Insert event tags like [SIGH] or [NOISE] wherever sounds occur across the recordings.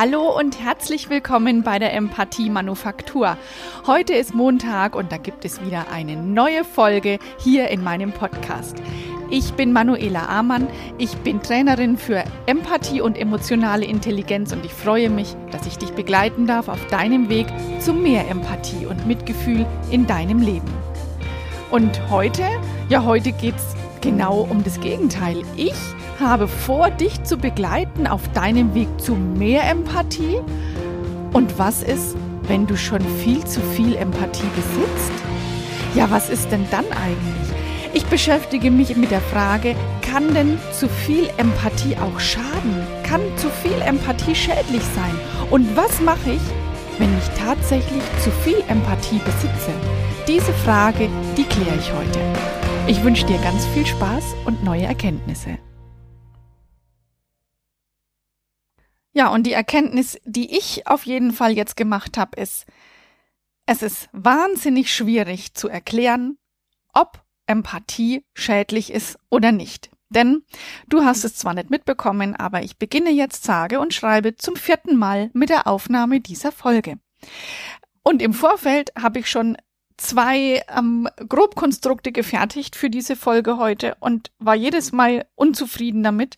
Hallo und herzlich willkommen bei der Empathie Manufaktur. Heute ist Montag und da gibt es wieder eine neue Folge hier in meinem Podcast. Ich bin Manuela Amann, ich bin Trainerin für Empathie und emotionale Intelligenz und ich freue mich, dass ich dich begleiten darf auf deinem Weg zu mehr Empathie und Mitgefühl in deinem Leben. Und heute, ja heute geht es genau um das Gegenteil. Ich habe vor, dich zu begleiten auf deinem Weg zu mehr Empathie. Und was ist, wenn du schon viel zu viel Empathie besitzt? Ja, was ist denn dann eigentlich? Ich beschäftige mich mit der Frage, kann denn zu viel Empathie auch schaden? Kann zu viel Empathie schädlich sein? Und was mache ich, wenn ich tatsächlich zu viel Empathie besitze? Diese Frage, die kläre ich heute. Ich wünsche dir ganz viel Spaß und neue Erkenntnisse. Ja, und die Erkenntnis, die ich auf jeden Fall jetzt gemacht habe, ist, es ist wahnsinnig schwierig zu erklären, ob Empathie schädlich ist oder nicht. Denn du hast es zwar nicht mitbekommen, aber ich beginne jetzt sage und schreibe zum vierten Mal mit der Aufnahme dieser Folge. Und im Vorfeld habe ich schon zwei ähm, Grobkonstrukte gefertigt für diese Folge heute und war jedes Mal unzufrieden damit,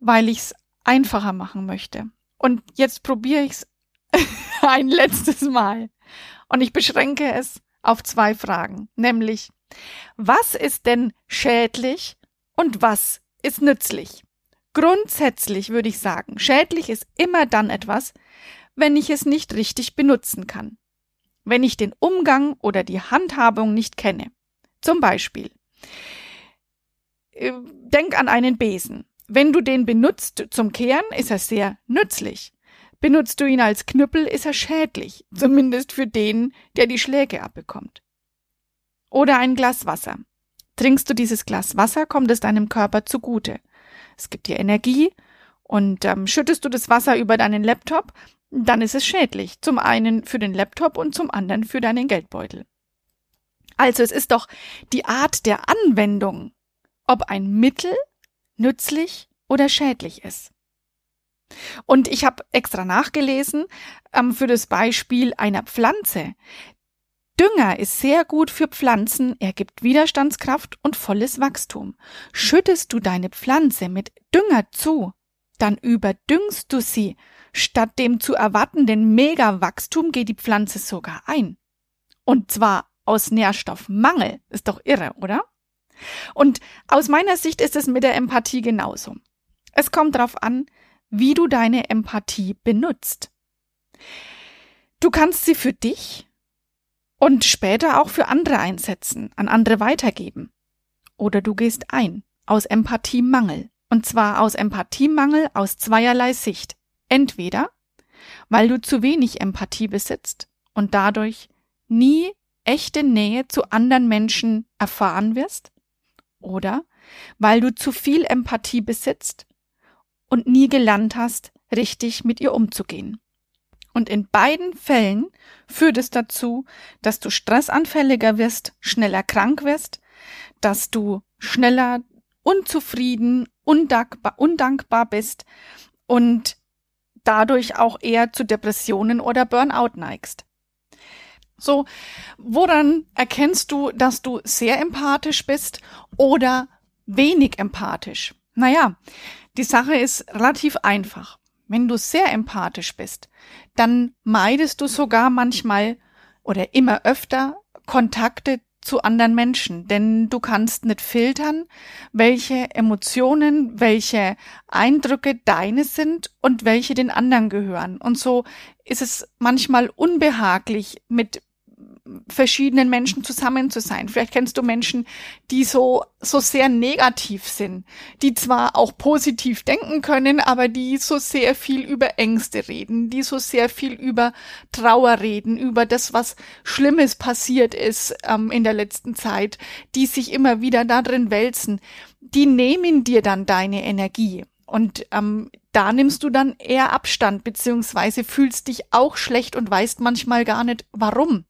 weil ich es einfacher machen möchte. Und jetzt probiere ich es [LAUGHS] ein letztes Mal. Und ich beschränke es auf zwei Fragen, nämlich, was ist denn schädlich und was ist nützlich? Grundsätzlich würde ich sagen, schädlich ist immer dann etwas, wenn ich es nicht richtig benutzen kann. Wenn ich den Umgang oder die Handhabung nicht kenne. Zum Beispiel, äh, denk an einen Besen. Wenn du den benutzt zum Kehren, ist er sehr nützlich. Benutzt du ihn als Knüppel, ist er schädlich, zumindest für den, der die Schläge abbekommt. Oder ein Glas Wasser. Trinkst du dieses Glas Wasser, kommt es deinem Körper zugute. Es gibt dir Energie und ähm, schüttest du das Wasser über deinen Laptop, dann ist es schädlich. Zum einen für den Laptop und zum anderen für deinen Geldbeutel. Also es ist doch die Art der Anwendung, ob ein Mittel nützlich oder schädlich ist. Und ich habe extra nachgelesen ähm, für das Beispiel einer Pflanze. Dünger ist sehr gut für Pflanzen, er gibt Widerstandskraft und volles Wachstum. Schüttest du deine Pflanze mit Dünger zu, dann überdüngst du sie. Statt dem zu erwartenden Mega-Wachstum geht die Pflanze sogar ein. Und zwar aus Nährstoffmangel. Ist doch irre, oder? Und aus meiner Sicht ist es mit der Empathie genauso. Es kommt darauf an, wie du deine Empathie benutzt. Du kannst sie für dich und später auch für andere einsetzen, an andere weitergeben. Oder du gehst ein aus Empathiemangel. Und zwar aus Empathiemangel aus zweierlei Sicht. Entweder, weil du zu wenig Empathie besitzt und dadurch nie echte Nähe zu anderen Menschen erfahren wirst, oder weil du zu viel Empathie besitzt und nie gelernt hast, richtig mit ihr umzugehen. Und in beiden Fällen führt es dazu, dass du stressanfälliger wirst, schneller krank wirst, dass du schneller unzufrieden, undankbar, undankbar bist und dadurch auch eher zu Depressionen oder Burnout neigst. So, woran erkennst du, dass du sehr empathisch bist oder wenig empathisch? Naja, die Sache ist relativ einfach. Wenn du sehr empathisch bist, dann meidest du sogar manchmal oder immer öfter Kontakte zu anderen Menschen, denn du kannst nicht filtern, welche Emotionen, welche Eindrücke deine sind und welche den anderen gehören. Und so ist es manchmal unbehaglich, mit verschiedenen Menschen zusammen zu sein. Vielleicht kennst du Menschen, die so, so sehr negativ sind, die zwar auch positiv denken können, aber die so sehr viel über Ängste reden, die so sehr viel über Trauer reden, über das, was Schlimmes passiert ist ähm, in der letzten Zeit, die sich immer wieder darin wälzen. Die nehmen dir dann deine Energie. Und ähm, da nimmst du dann eher Abstand, beziehungsweise fühlst dich auch schlecht und weißt manchmal gar nicht, warum.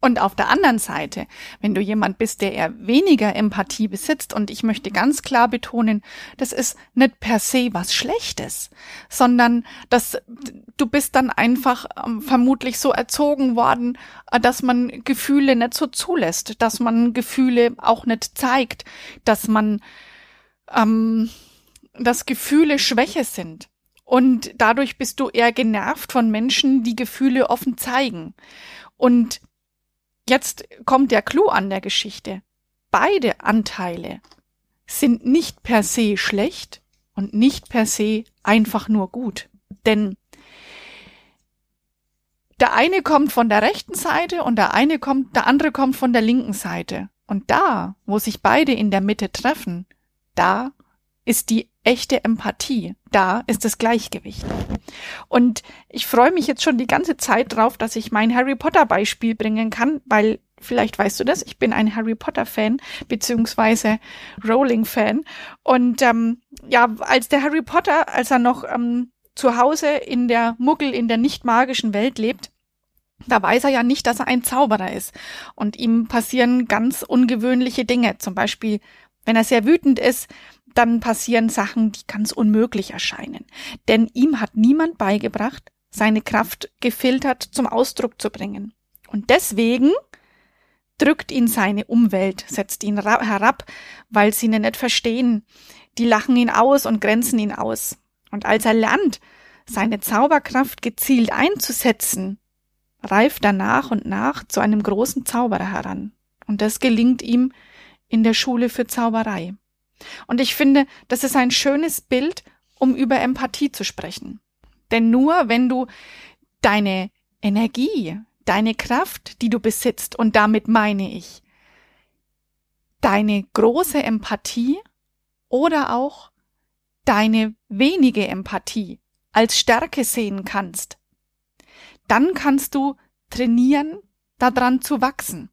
Und auf der anderen Seite, wenn du jemand bist, der eher weniger Empathie besitzt, und ich möchte ganz klar betonen, das ist nicht per se was Schlechtes, sondern dass du bist dann einfach ähm, vermutlich so erzogen worden, äh, dass man Gefühle nicht so zulässt, dass man Gefühle auch nicht zeigt, dass man, ähm, dass Gefühle Schwäche sind. Und dadurch bist du eher genervt von Menschen, die Gefühle offen zeigen. Und Jetzt kommt der Clou an der Geschichte. Beide Anteile sind nicht per se schlecht und nicht per se einfach nur gut. Denn der eine kommt von der rechten Seite und der eine kommt, der andere kommt von der linken Seite. Und da, wo sich beide in der Mitte treffen, da ist die echte Empathie. Da ist das Gleichgewicht. Und ich freue mich jetzt schon die ganze Zeit drauf, dass ich mein Harry Potter Beispiel bringen kann, weil vielleicht weißt du das, ich bin ein Harry Potter Fan beziehungsweise Rowling Fan. Und ähm, ja, als der Harry Potter, als er noch ähm, zu Hause in der Muggel, in der nicht magischen Welt lebt, da weiß er ja nicht, dass er ein Zauberer ist. Und ihm passieren ganz ungewöhnliche Dinge. Zum Beispiel, wenn er sehr wütend ist, dann passieren Sachen, die ganz unmöglich erscheinen. Denn ihm hat niemand beigebracht, seine Kraft gefiltert zum Ausdruck zu bringen. Und deswegen drückt ihn seine Umwelt, setzt ihn herab, weil sie ihn nicht verstehen. Die lachen ihn aus und grenzen ihn aus. Und als er lernt, seine Zauberkraft gezielt einzusetzen, reift er nach und nach zu einem großen Zauberer heran. Und das gelingt ihm in der Schule für Zauberei. Und ich finde, das ist ein schönes Bild, um über Empathie zu sprechen. Denn nur wenn du deine Energie, deine Kraft, die du besitzt, und damit meine ich deine große Empathie oder auch deine wenige Empathie als Stärke sehen kannst, dann kannst du trainieren, daran zu wachsen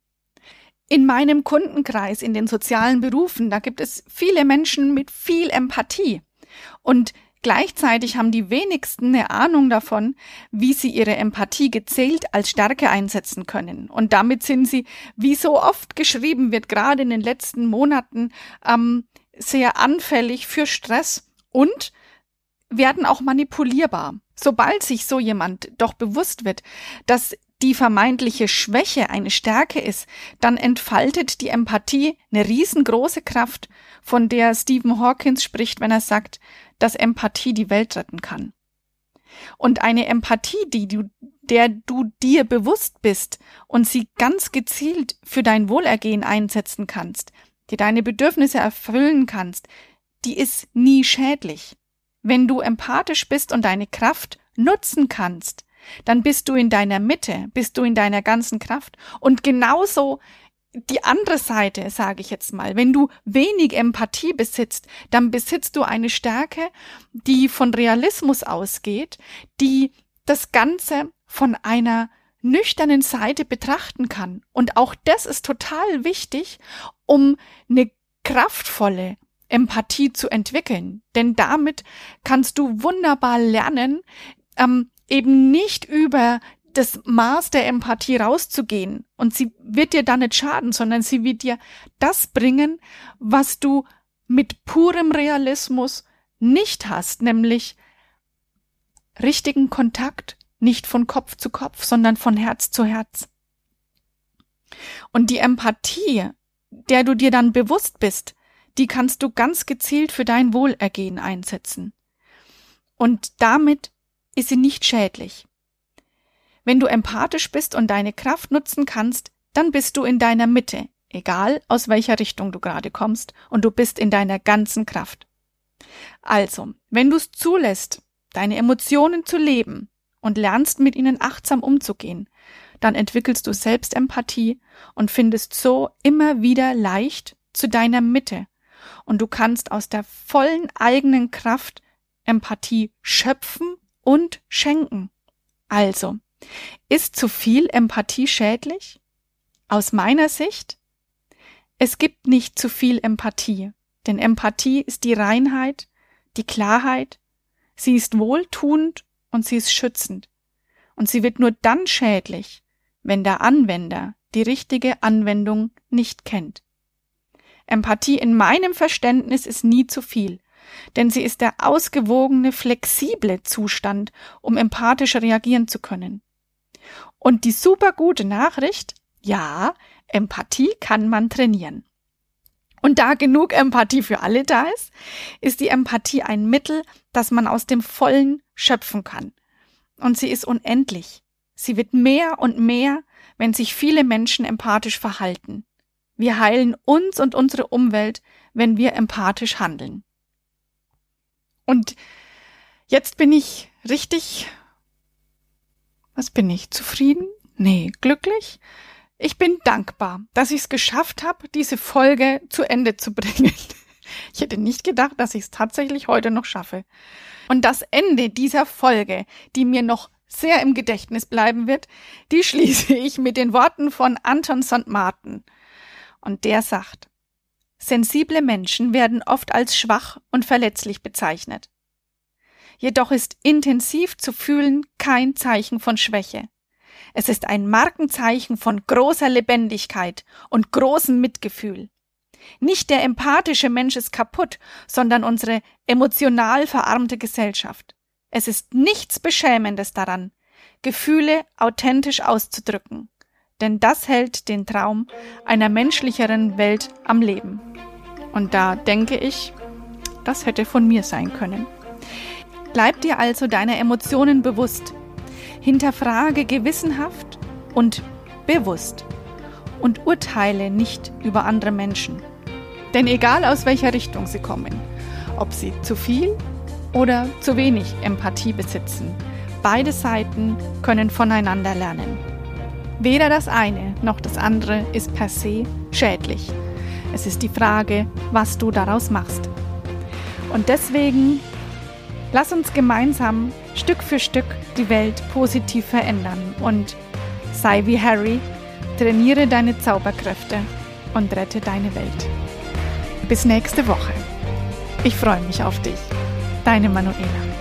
in meinem Kundenkreis, in den sozialen Berufen, da gibt es viele Menschen mit viel Empathie. Und gleichzeitig haben die wenigsten eine Ahnung davon, wie sie ihre Empathie gezählt als Stärke einsetzen können. Und damit sind sie, wie so oft geschrieben wird, gerade in den letzten Monaten, ähm, sehr anfällig für Stress und werden auch manipulierbar. Sobald sich so jemand doch bewusst wird, dass die vermeintliche Schwäche eine Stärke ist, dann entfaltet die Empathie eine riesengroße Kraft, von der Stephen Hawkins spricht, wenn er sagt, dass Empathie die Welt retten kann. Und eine Empathie, die du, der du dir bewusst bist und sie ganz gezielt für dein Wohlergehen einsetzen kannst, die deine Bedürfnisse erfüllen kannst, die ist nie schädlich. Wenn du empathisch bist und deine Kraft nutzen kannst, dann bist du in deiner Mitte, bist du in deiner ganzen Kraft. Und genauso die andere Seite, sage ich jetzt mal, wenn du wenig Empathie besitzt, dann besitzt du eine Stärke, die von Realismus ausgeht, die das Ganze von einer nüchternen Seite betrachten kann. Und auch das ist total wichtig, um eine kraftvolle Empathie zu entwickeln. Denn damit kannst du wunderbar lernen, ähm, eben nicht über das Maß der Empathie rauszugehen. Und sie wird dir dann nicht schaden, sondern sie wird dir das bringen, was du mit purem Realismus nicht hast, nämlich richtigen Kontakt, nicht von Kopf zu Kopf, sondern von Herz zu Herz. Und die Empathie, der du dir dann bewusst bist, die kannst du ganz gezielt für dein Wohlergehen einsetzen. Und damit ist sie nicht schädlich. Wenn du empathisch bist und deine Kraft nutzen kannst, dann bist du in deiner Mitte, egal aus welcher Richtung du gerade kommst, und du bist in deiner ganzen Kraft. Also, wenn du es zulässt, deine Emotionen zu leben und lernst mit ihnen achtsam umzugehen, dann entwickelst du Selbstempathie und findest so immer wieder leicht zu deiner Mitte und du kannst aus der vollen eigenen Kraft Empathie schöpfen und schenken. Also, ist zu viel Empathie schädlich? Aus meiner Sicht? Es gibt nicht zu viel Empathie, denn Empathie ist die Reinheit, die Klarheit, sie ist wohltuend und sie ist schützend. Und sie wird nur dann schädlich, wenn der Anwender, die richtige Anwendung nicht kennt. Empathie in meinem Verständnis ist nie zu viel, denn sie ist der ausgewogene, flexible Zustand, um empathisch reagieren zu können. Und die super gute Nachricht, ja, Empathie kann man trainieren. Und da genug Empathie für alle da ist, ist die Empathie ein Mittel, das man aus dem Vollen schöpfen kann. Und sie ist unendlich. Sie wird mehr und mehr, wenn sich viele Menschen empathisch verhalten. Wir heilen uns und unsere Umwelt, wenn wir empathisch handeln. Und jetzt bin ich richtig, was bin ich, zufrieden? Nee, glücklich? Ich bin dankbar, dass ich es geschafft habe, diese Folge zu Ende zu bringen. [LAUGHS] Ich hätte nicht gedacht, dass ich es tatsächlich heute noch schaffe. Und das Ende dieser Folge, die mir noch sehr im Gedächtnis bleiben wird, die schließe ich mit den Worten von Anton St. Martin. Und der sagt, sensible Menschen werden oft als schwach und verletzlich bezeichnet. Jedoch ist intensiv zu fühlen kein Zeichen von Schwäche. Es ist ein Markenzeichen von großer Lebendigkeit und großem Mitgefühl. Nicht der empathische Mensch ist kaputt, sondern unsere emotional verarmte Gesellschaft. Es ist nichts Beschämendes daran, Gefühle authentisch auszudrücken, denn das hält den Traum einer menschlicheren Welt am Leben. Und da denke ich, das hätte von mir sein können. Bleib dir also deiner Emotionen bewusst, Hinterfrage gewissenhaft und bewusst und urteile nicht über andere Menschen. Denn egal aus welcher Richtung sie kommen, ob sie zu viel oder zu wenig Empathie besitzen, beide Seiten können voneinander lernen. Weder das eine noch das andere ist per se schädlich. Es ist die Frage, was du daraus machst. Und deswegen lass uns gemeinsam Stück für Stück die Welt positiv verändern und sei wie Harry, trainiere deine Zauberkräfte und rette deine Welt. Bis nächste Woche. Ich freue mich auf dich. Deine Manuela.